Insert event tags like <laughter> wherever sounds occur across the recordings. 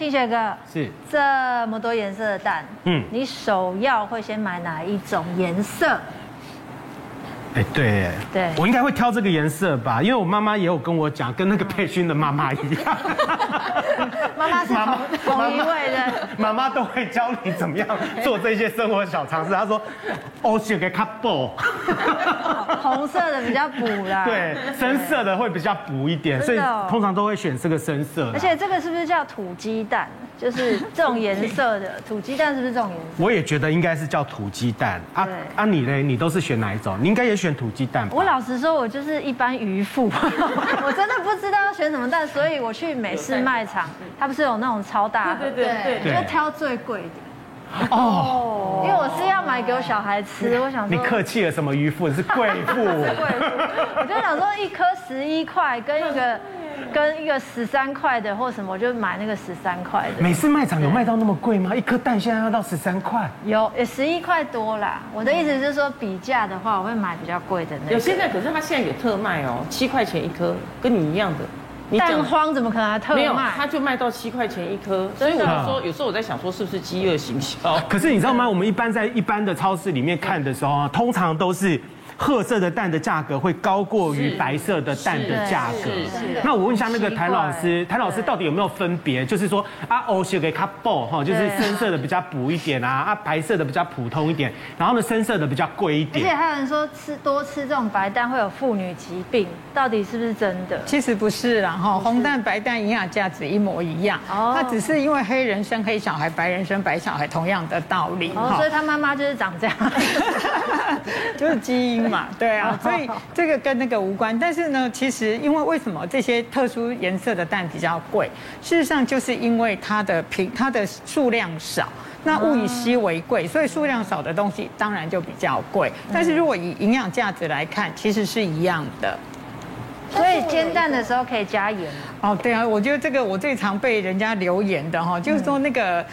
庆学哥是这么多颜色的蛋，嗯，你首要会先买哪一种颜色？哎，对，对，我应该会挑这个颜色吧，因为我妈妈也有跟我讲，跟那个佩勋的妈妈一样。<laughs> 妈妈是同同一位的，妈妈都会教你怎么样做这些生活小常识。她说，哦，选个卡布，<laughs> 红色的比较补啦，对，深色的会比较补一点，所以通常都会选这个深色。而且这个是不是叫土鸡蛋？就是这种颜色的 <laughs> 土鸡蛋，是不是这种颜色？我也觉得应该是叫土鸡蛋啊。啊，你嘞？你都是选哪一种？你应该也选土鸡蛋？我老实说，我就是一般渔夫，<laughs> 我真的不知道要选什么蛋，所以我去美式卖场，它不是有那种超大盒，对对对，就挑最贵的。哦，因为我是要买给我小孩吃，我想说。你客气了，什么渔夫？你是贵妇。<laughs> 贵妇。我就想说，一颗十一块，跟一个。跟一个十三块的或什么，我就买那个十三块的。每次卖场有卖到那么贵吗？一颗蛋现在要到十三块？有，也十一块多啦。我的意思是说，比价的话，我会买比较贵的那个。有现在，可是它现在有特卖哦，七块钱一颗，跟你一样的。蛋荒怎么可能还特卖？没有，它就卖到七块钱一颗。所以我就说，有时候我在想，说是不是饥饿行销？可是你知道吗？我们一般在一般的超市里面看的时候，通常都是。褐色的蛋的价格会高过于白色的蛋的价格。那我问一下那个谭老师，谭老师到底有没有分别？就是说啊，欧写给卡布哈，就是深色的比较补一点啊，啊白色的比较普通一点，然后呢深色的比较贵一点。而且还有人说吃多吃这种白蛋会有妇女疾病，到底是不是真的？其实不是啦哈，红蛋白蛋营养价值一模一样。哦，它只是因为黑人生黑小孩，白人生白小孩，同样的道理。哦，所以他妈妈就是长这样，<laughs> <laughs> 就是基因。嘛，<laughs> 对啊，<laughs> 所以这个跟那个无关。但是呢，其实因为为什么这些特殊颜色的蛋比较贵？事实上就是因为它的品，它的数量少，那物以稀为贵，所以数量少的东西当然就比较贵。但是如果以营养价值来看，其实是一样的。所以煎蛋的时候可以加盐。哦，对啊，我觉得这个我最常被人家留言的哈，就是说那个。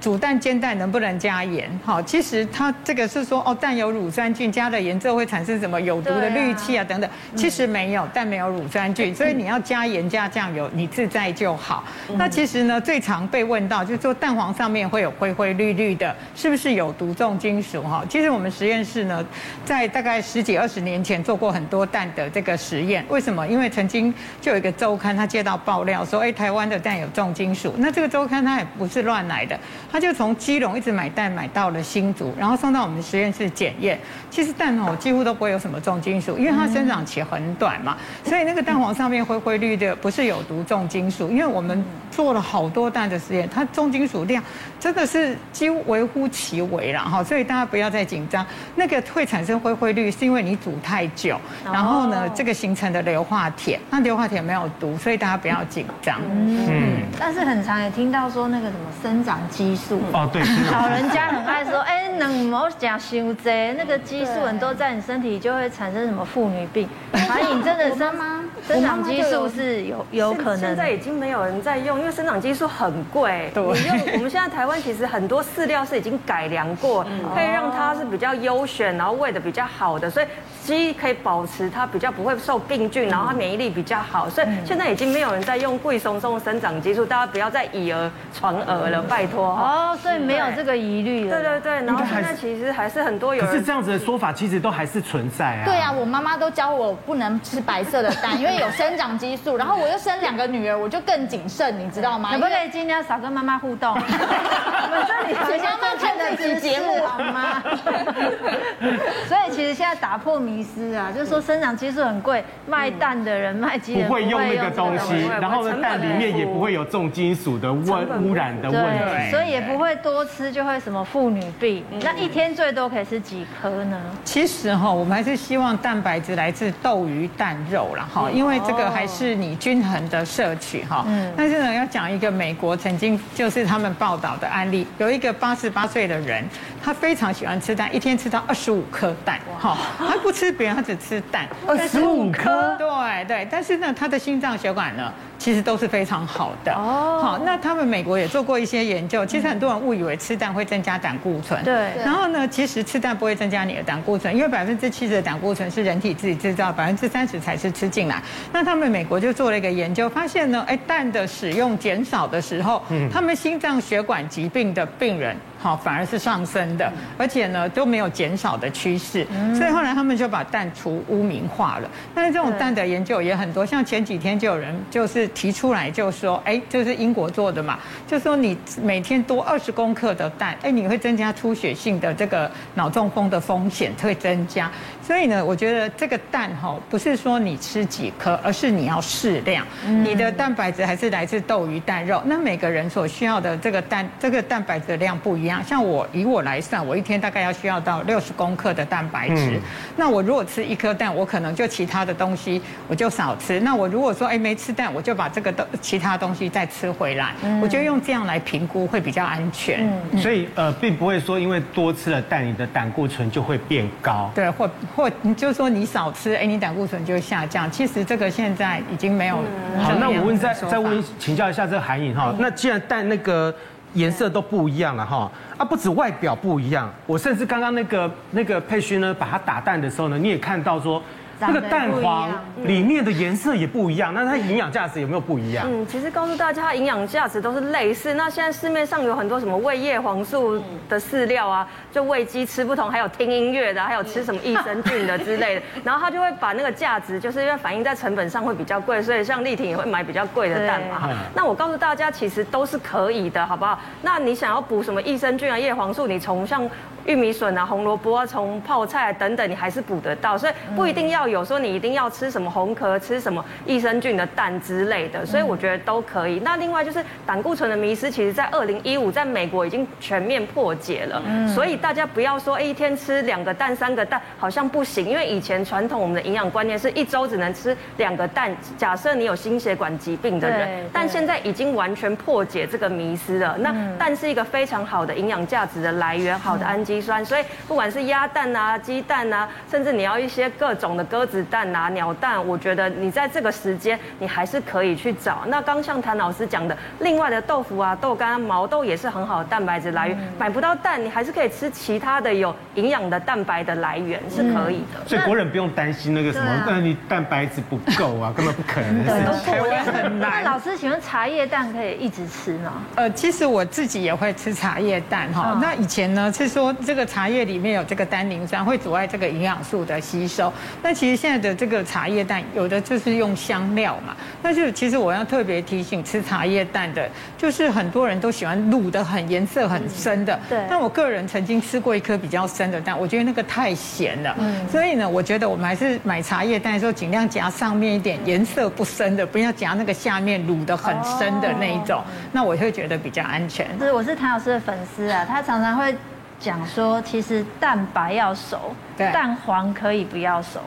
煮蛋煎蛋能不能加盐？哈，其实它这个是说哦，蛋有乳酸菌，加了盐之后会产生什么有毒的氯气啊等等。其实没有，蛋没有乳酸菌，所以你要加盐加酱油，你自在就好。那其实呢，最常被问到就是说蛋黄上面会有灰灰绿绿的，是不是有毒重金属？哈，其实我们实验室呢，在大概十几二十年前做过很多蛋的这个实验。为什么？因为曾经就有一个周刊，他接到爆料说，哎，台湾的蛋有重金属。那这个周刊它也不是乱来的。他就从基隆一直买蛋买到了新竹，然后送到我们实验室检验。其实蛋哦几乎都不会有什么重金属，因为它生长期很短嘛，所以那个蛋黄上面灰灰绿的不是有毒重金属。因为我们做了好多蛋的实验，它重金属量真的是几乎微乎其微了哈。所以大家不要再紧张，那个会产生灰灰绿是因为你煮太久，然后呢这个形成的硫化铁，那硫化铁没有毒，所以大家不要紧张。嗯，但是很常也听到说那个什么生长激素。哦，对，老人家很爱说，哎，能不要讲伤济，那个激素很多在你身体就会产生什么妇女病。反正你真的生吗？生长激素是有有可能。现在已经没有人在用，因为生长激素很贵。对。你用我们现在台湾其实很多饲料是已经改良过，可以让它是比较优选，然后喂的比较好的，所以鸡可以保持它比较不会受病菌，然后它免疫力比较好。所以现在已经没有人在用贵松松的生长激素，大家不要再以讹传讹了，拜托。哦，所以没有这个疑虑了。对对对，然后现在其实还是很多有人。可是这样子的说法其实都还是存在啊。对啊，我妈妈都教我不能吃白色的蛋，因为有生长激素。然后我又生两个女儿，我就更谨慎，你知道吗？可不可以今天少跟妈妈互动？<laughs> 我们这里好像妈看这期节目好吗？现在打破迷思啊，就是说生长激素很贵，卖蛋的人卖鸡不会用那个东西，然后呢蛋里面也不会有重金属的问污染的问题，所以也不会多吃就会什么妇女病。那一天最多可以吃几颗呢？其实哈，我们还是希望蛋白质来自豆、鱼、蛋、肉了哈，因为这个还是你均衡的摄取哈。嗯。但是呢，要讲一个美国曾经就是他们报道的案例，有一个八十八岁的人，他非常喜欢吃蛋，一天吃到二十五颗蛋，哈，他不吃别人，他只吃蛋，二十五颗。对对，但是呢，他的心脏血管呢？其实都是非常好的。哦，好，那他们美国也做过一些研究，其实很多人误以为吃蛋会增加胆固醇。对。然后呢，其实吃蛋不会增加你的胆固醇，因为百分之七十的胆固醇是人体自己制造，百分之三十才是吃进来。那他们美国就做了一个研究，发现呢，哎，蛋的使用减少的时候，嗯，他们心脏血管疾病的病人。好，反而是上升的，而且呢都没有减少的趋势，所以后来他们就把蛋除污名化了。但是这种蛋的研究也很多，像前几天就有人就是提出来就说，哎，就是英国做的嘛，就说你每天多二十公克的蛋，哎，你会增加出血性的这个脑中风的风险会增加。所以呢，我觉得这个蛋哈，不是说你吃几颗，而是你要适量。你的蛋白质还是来自豆鱼蛋肉，那每个人所需要的这个蛋这个蛋白质的量不一样。像我以我来算，我一天大概要需要到六十公克的蛋白质。那我如果吃一颗蛋，我可能就其他的东西我就少吃。那我如果说哎没吃蛋，我就把这个东其他东西再吃回来。我觉得用这样来评估会比较安全。所以呃，并不会说因为多吃了蛋，你的胆固醇就会变高。对，或或你就是说你少吃，哎，你胆固醇就会下降。其实这个现在已经没有。好，那我问再再问请教一下这个韩颖哈，那既然蛋那个。颜色都不一样了哈，啊，不止外表不一样，我甚至刚刚那个那个佩勋呢，把它打蛋的时候呢，你也看到说。这个蛋黄里面的颜色也不一样，那它营养价值有没有不一样？嗯，其实告诉大家，它营养价值都是类似。那现在市面上有很多什么喂叶黄素的饲料啊，就喂鸡吃不同，还有听音乐的，还有吃什么益生菌的之类的。<laughs> 然后他就会把那个价值，就是因为反映在成本上会比较贵，所以像丽婷也会买比较贵的蛋嘛。那我告诉大家，其实都是可以的，好不好？那你想要补什么益生菌啊、叶黄素，你从像。玉米笋啊、红萝卜啊、从泡菜啊等等，你还是补得到，所以不一定要有说你一定要吃什么红壳、吃什么益生菌的蛋之类的，所以我觉得都可以。那另外就是胆固醇的迷失，其实在二零一五在美国已经全面破解了，所以大家不要说一天吃两个蛋、三个蛋好像不行，因为以前传统我们的营养观念是一周只能吃两个蛋，假设你有心血管疾病的人，但现在已经完全破解这个迷失了。那蛋是一个非常好的营养价值的来源，好的氨基。酸，所以不管是鸭蛋啊、鸡蛋啊，甚至你要一些各种的鸽子蛋啊、鸟蛋，我觉得你在这个时间你还是可以去找。那刚像谭老师讲的，另外的豆腐啊、豆干、毛豆也是很好的蛋白质来源。买不到蛋，你还是可以吃其他的有营养的蛋白的来源，是可以的。所以国人不用担心那个什么，但你蛋白质不够啊，根本不可能的事情。<laughs> 很难。那老师，请问茶叶蛋可以一直吃吗？呃，其实我自己也会吃茶叶蛋哈。那以前呢是说。这个茶叶里面有这个单宁酸，会阻碍这个营养素的吸收。那其实现在的这个茶叶蛋，有的就是用香料嘛。那就其实我要特别提醒吃茶叶蛋的，就是很多人都喜欢卤的很颜色很深的。对。但我个人曾经吃过一颗比较深的蛋，我觉得那个太咸了。嗯。所以呢，我觉得我们还是买茶叶蛋的时候，尽量夹上面一点颜色不深的，不要夹那个下面卤的很深的那一种。那我会觉得比较安全。是，我是谭老师的粉丝啊，他常常会。讲说，其实蛋白要熟，蛋黄可以不要熟。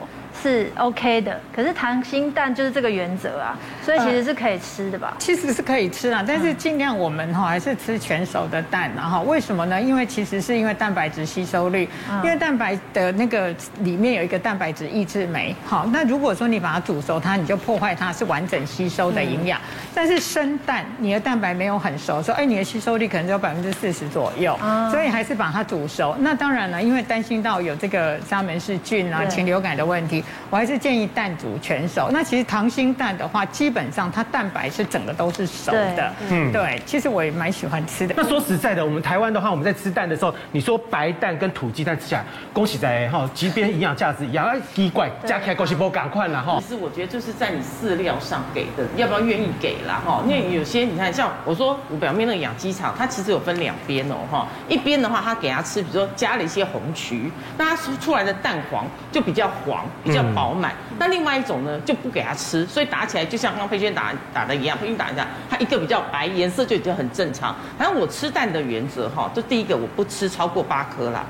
是 OK 的，可是溏心蛋就是这个原则啊，所以其实是可以吃的吧？呃、其实是可以吃啊，但是尽量我们哈还是吃全熟的蛋啊哈。为什么呢？因为其实是因为蛋白质吸收率，因为蛋白的那个里面有一个蛋白质抑制酶。好，那如果说你把它煮熟它，你就破坏它是完整吸收的营养。但是生蛋你的蛋白没有很熟，说哎你的吸收率可能只有百分之四十左右，所以还是把它煮熟。那当然了，因为担心到有这个沙门氏菌啊、禽流感的问题。我还是建议蛋煮全熟。那其实溏心蛋的话，基本上它蛋白是整个都是熟的。嗯，对。其实我也蛮喜欢吃的。那说实在的，我们台湾的话，我们在吃蛋的时候，你说白蛋跟土鸡蛋吃起来，恭喜在哈，即便营养价值一样，奇怪，加起来恭喜不赶快了哈。其实我觉得就是在你饲料上给的，要不要愿意给啦哈？因为有些你看，像我说我表面那个养鸡场，它其实有分两边哦哈。一边的话，它给它吃，比如说加了一些红曲，那它出来的蛋黄就比较黄，比较饱满。那另外一种呢，就不给他吃，所以打起来就像刚刚佩轩打打的一样，佩娟打一下，它一个比较白，颜色就已经很正常。反正我吃蛋的原则哈，就第一个我不吃超过八颗啦，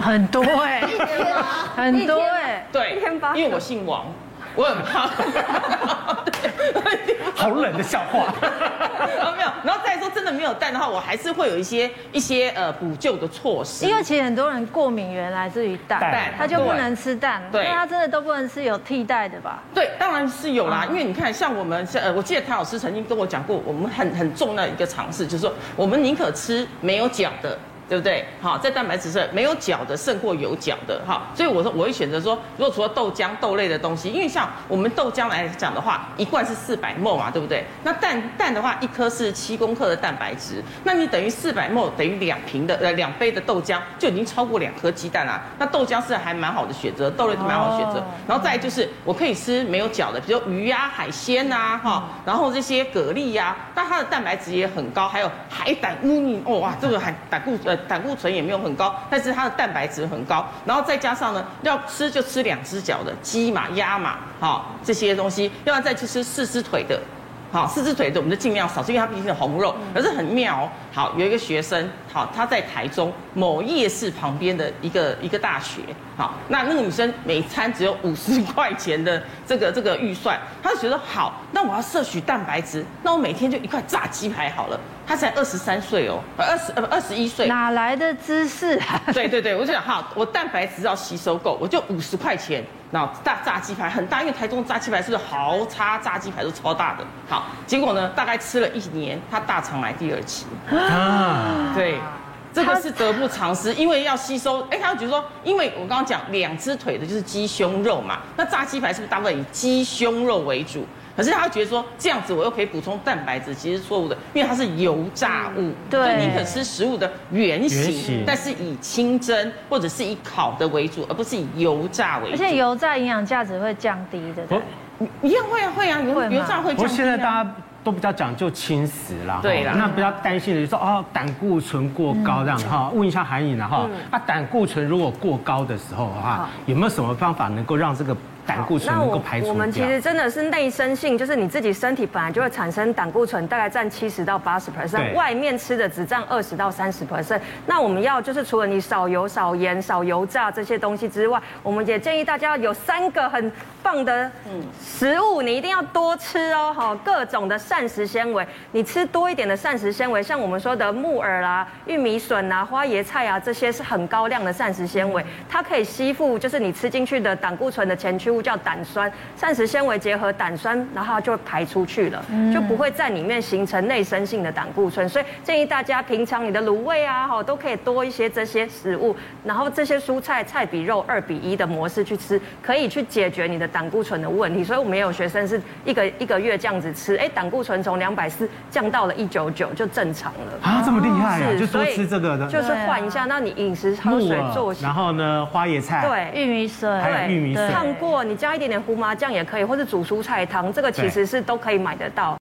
很多哎，<laughs> 很多哎，<laughs> 对，因为我姓王。我很怕，好冷的笑话。<laughs> 没有，然后再说真的没有蛋的话，我还是会有一些一些呃补救的措施。因为其实很多人过敏源来自于蛋，蛋他就不能吃蛋，对，那他真的都不能吃有替代的吧？对，当然是有啦，因为你看，像我们呃，我记得谭老师曾经跟我讲过，我们很很重要的一个尝试，就是说我们宁可吃没有脚的。对不对？好，在蛋白质是没有角的胜过有角的，哈，所以我说我会选择说，如果除了豆浆、豆类的东西，因为像我们豆浆来讲的话，一罐是四百 ml 嘛，对不对？那蛋蛋的话，一颗是七公克的蛋白质，那你等于四百 ml 等于两瓶的呃两杯的豆浆就已经超过两颗鸡蛋啦。那豆浆是还蛮好的选择，豆类是蛮好的选择。然后再就是我可以吃没有角的，比如鱼呀、海鲜呐，哈，然后这些蛤蜊呀，但它的蛋白质也很高，还有海胆乌泥哦，哇，这个海胆固呃。胆固醇也没有很高，但是它的蛋白质很高，然后再加上呢，要吃就吃两只脚的鸡嘛、鸭嘛，好这些东西，要再去吃四只腿的，好四只腿的我们就尽量少吃，因为它毕竟是红肉，可是很妙哦。好，有一个学生，好他在台中某夜市旁边的一个一个大学，好那那个女生每餐只有五十块钱的这个这个预算，她就觉得好，那我要摄取蛋白质，那我每天就一块炸鸡排好了。他才二十三岁哦，二十呃不二十一岁，哪来的知识 <laughs> 啊？对对对，我就想哈，我蛋白质要吸收够，我就五十块钱，然后大炸鸡排很大，因为台中炸鸡排是不是豪叉炸鸡排都超大的？好，结果呢，大概吃了一年，他大肠癌第二期啊，对，这个是得不偿失，因为要吸收，哎，他就觉得说，因为我刚刚讲两只腿的就是鸡胸肉嘛，那炸鸡排是不是大部分以鸡胸肉为主？可是他觉得说这样子我又可以补充蛋白质，其实是错误的，因为它是油炸物，对，宁可吃食物的原型，但是以清蒸或者是以烤的为主，而不是以油炸为主。而且油炸营养价值会降低的，对，一样会啊会啊，油油炸会降低。不过现在大家都比较讲究轻食啦，对啦，那比较担心的就是说哦胆固醇过高这样哈，问一下韩颖了哈，啊胆固醇如果过高的时候的话，有没有什么方法能够让这个？胆固醇能够排除掉。我们其实真的是内生性，就是你自己身体本来就会产生胆固醇，大概占七十到八十 percent，外面吃的只占二十到三十 percent。那我们要就是除了你少油、少盐、少油炸这些东西之外，我们也建议大家有三个很棒的食物，你一定要多吃哦，哈，各种的膳食纤维，你吃多一点的膳食纤维，像我们说的木耳啦、玉米笋啊、花椰菜啊，这些是很高量的膳食纤维，它可以吸附就是你吃进去的胆固醇的前驱。叫胆酸，膳食纤维结合胆酸，然后它就排出去了，就不会在里面形成内生性的胆固醇。所以建议大家平常你的卤味啊，哈，都可以多一些这些食物，然后这些蔬菜菜比肉二比一的模式去吃，可以去解决你的胆固醇的问题。所以我们也有学生是一个一个月这样子吃，哎，胆固醇从两百四降到了一九九，就正常了。啊，这么厉害啊！就多吃这个的，就是换一下。那你饮食喝水作息，然后呢，花椰菜，对，玉米笋，还有玉米笋，烫过你加一点点胡麻酱也可以，或者煮蔬菜汤，这个其实是都可以买得到。